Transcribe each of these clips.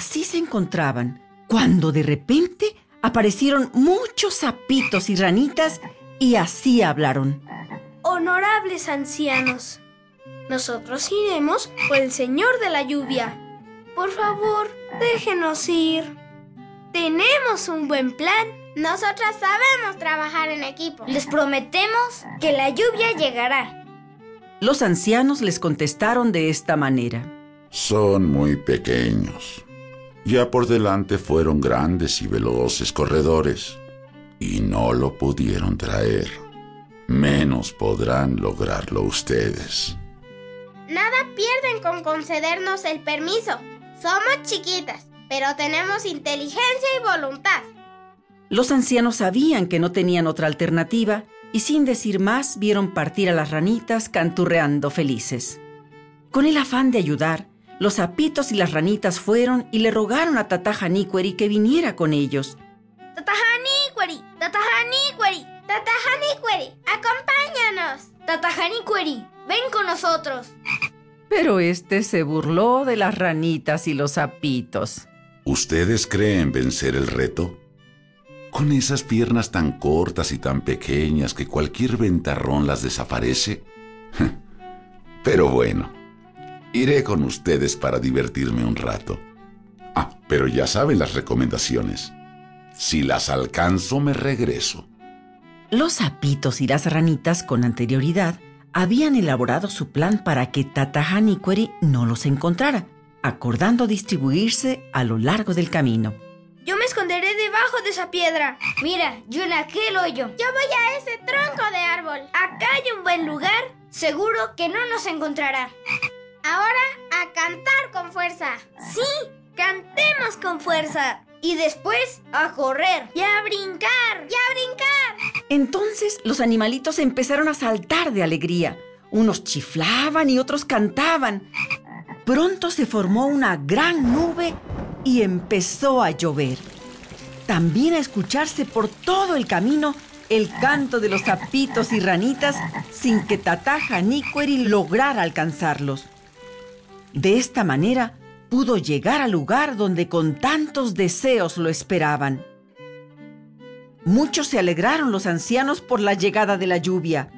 Así se encontraban, cuando de repente aparecieron muchos sapitos y ranitas y así hablaron. Honorables ancianos, nosotros iremos por el Señor de la lluvia. Por favor, déjenos ir. Tenemos un buen plan. Nosotras sabemos trabajar en equipo. Les prometemos que la lluvia llegará. Los ancianos les contestaron de esta manera. Son muy pequeños. Ya por delante fueron grandes y veloces corredores y no lo pudieron traer. Menos podrán lograrlo ustedes. Nada pierden con concedernos el permiso. Somos chiquitas, pero tenemos inteligencia y voluntad. Los ancianos sabían que no tenían otra alternativa y sin decir más vieron partir a las ranitas canturreando felices. Con el afán de ayudar, los sapitos y las ranitas fueron y le rogaron a Tata Janiqueri que viniera con ellos. Tata Janiqueri, Tata Janiqueri, Tata Janiqueri, acompáñanos. Tata Janiqueri, ven con nosotros. Pero este se burló de las ranitas y los sapitos. ¿Ustedes creen vencer el reto? Con esas piernas tan cortas y tan pequeñas que cualquier ventarrón las desaparece. Pero bueno, iré con ustedes para divertirme un rato. Ah, pero ya saben las recomendaciones. Si las alcanzo, me regreso. Los sapitos y las ranitas con anterioridad habían elaborado su plan para que Tata Haniqueri no los encontrara, acordando distribuirse a lo largo del camino. Yo me esconderé debajo de esa piedra. Mira, yo en aquel hoyo. Yo voy a ese tronco de árbol. Acá hay un buen lugar. Seguro que no nos encontrará. Ahora a cantar con fuerza. Sí, cantemos con fuerza. Y después a correr. Y a brincar. Y a brincar. Entonces los animalitos empezaron a saltar de alegría. Unos chiflaban y otros cantaban. Pronto se formó una gran nube y empezó a llover. También a escucharse por todo el camino el canto de los sapitos y ranitas sin que Tataja Niqueri lograra alcanzarlos. De esta manera pudo llegar al lugar donde con tantos deseos lo esperaban. Muchos se alegraron los ancianos por la llegada de la lluvia.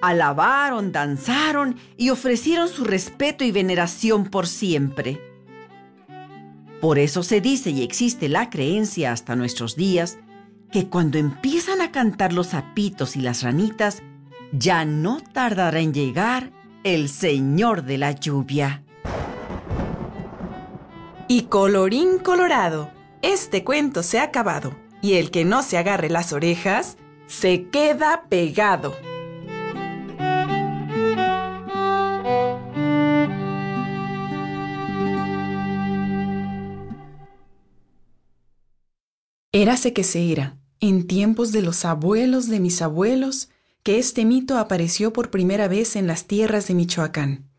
Alabaron, danzaron y ofrecieron su respeto y veneración por siempre. Por eso se dice y existe la creencia hasta nuestros días que cuando empiezan a cantar los sapitos y las ranitas, ya no tardará en llegar el Señor de la lluvia. Y colorín colorado, este cuento se ha acabado, y el que no se agarre las orejas, se queda pegado. Érase que se era, en tiempos de los abuelos de mis abuelos, que este mito apareció por primera vez en las tierras de Michoacán.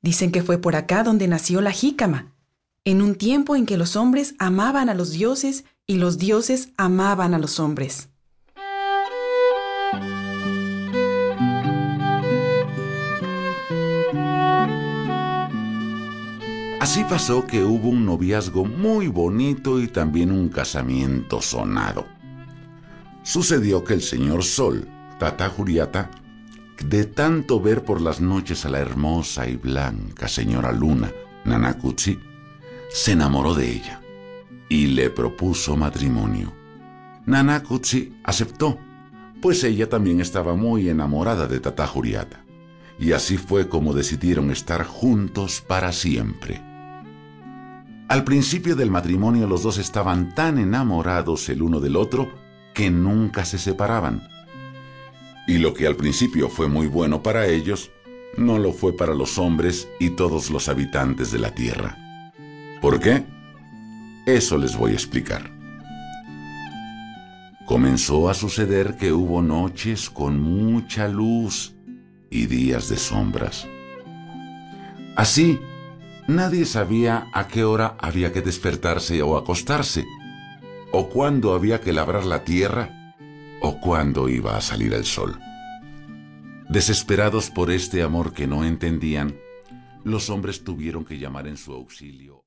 Dicen que fue por acá donde nació la jícama, en un tiempo en que los hombres amaban a los dioses y los dioses amaban a los hombres. Así pasó que hubo un noviazgo muy bonito y también un casamiento sonado. Sucedió que el señor Sol, Tata Juriata, de tanto ver por las noches a la hermosa y blanca señora Luna, Nanakutsi, se enamoró de ella y le propuso matrimonio. Nanakutsi aceptó, pues ella también estaba muy enamorada de Tata Juriata. Y así fue como decidieron estar juntos para siempre. Al principio del matrimonio los dos estaban tan enamorados el uno del otro que nunca se separaban. Y lo que al principio fue muy bueno para ellos, no lo fue para los hombres y todos los habitantes de la tierra. ¿Por qué? Eso les voy a explicar. Comenzó a suceder que hubo noches con mucha luz y días de sombras. Así, Nadie sabía a qué hora había que despertarse o acostarse, o cuándo había que labrar la tierra, o cuándo iba a salir el sol. Desesperados por este amor que no entendían, los hombres tuvieron que llamar en su auxilio.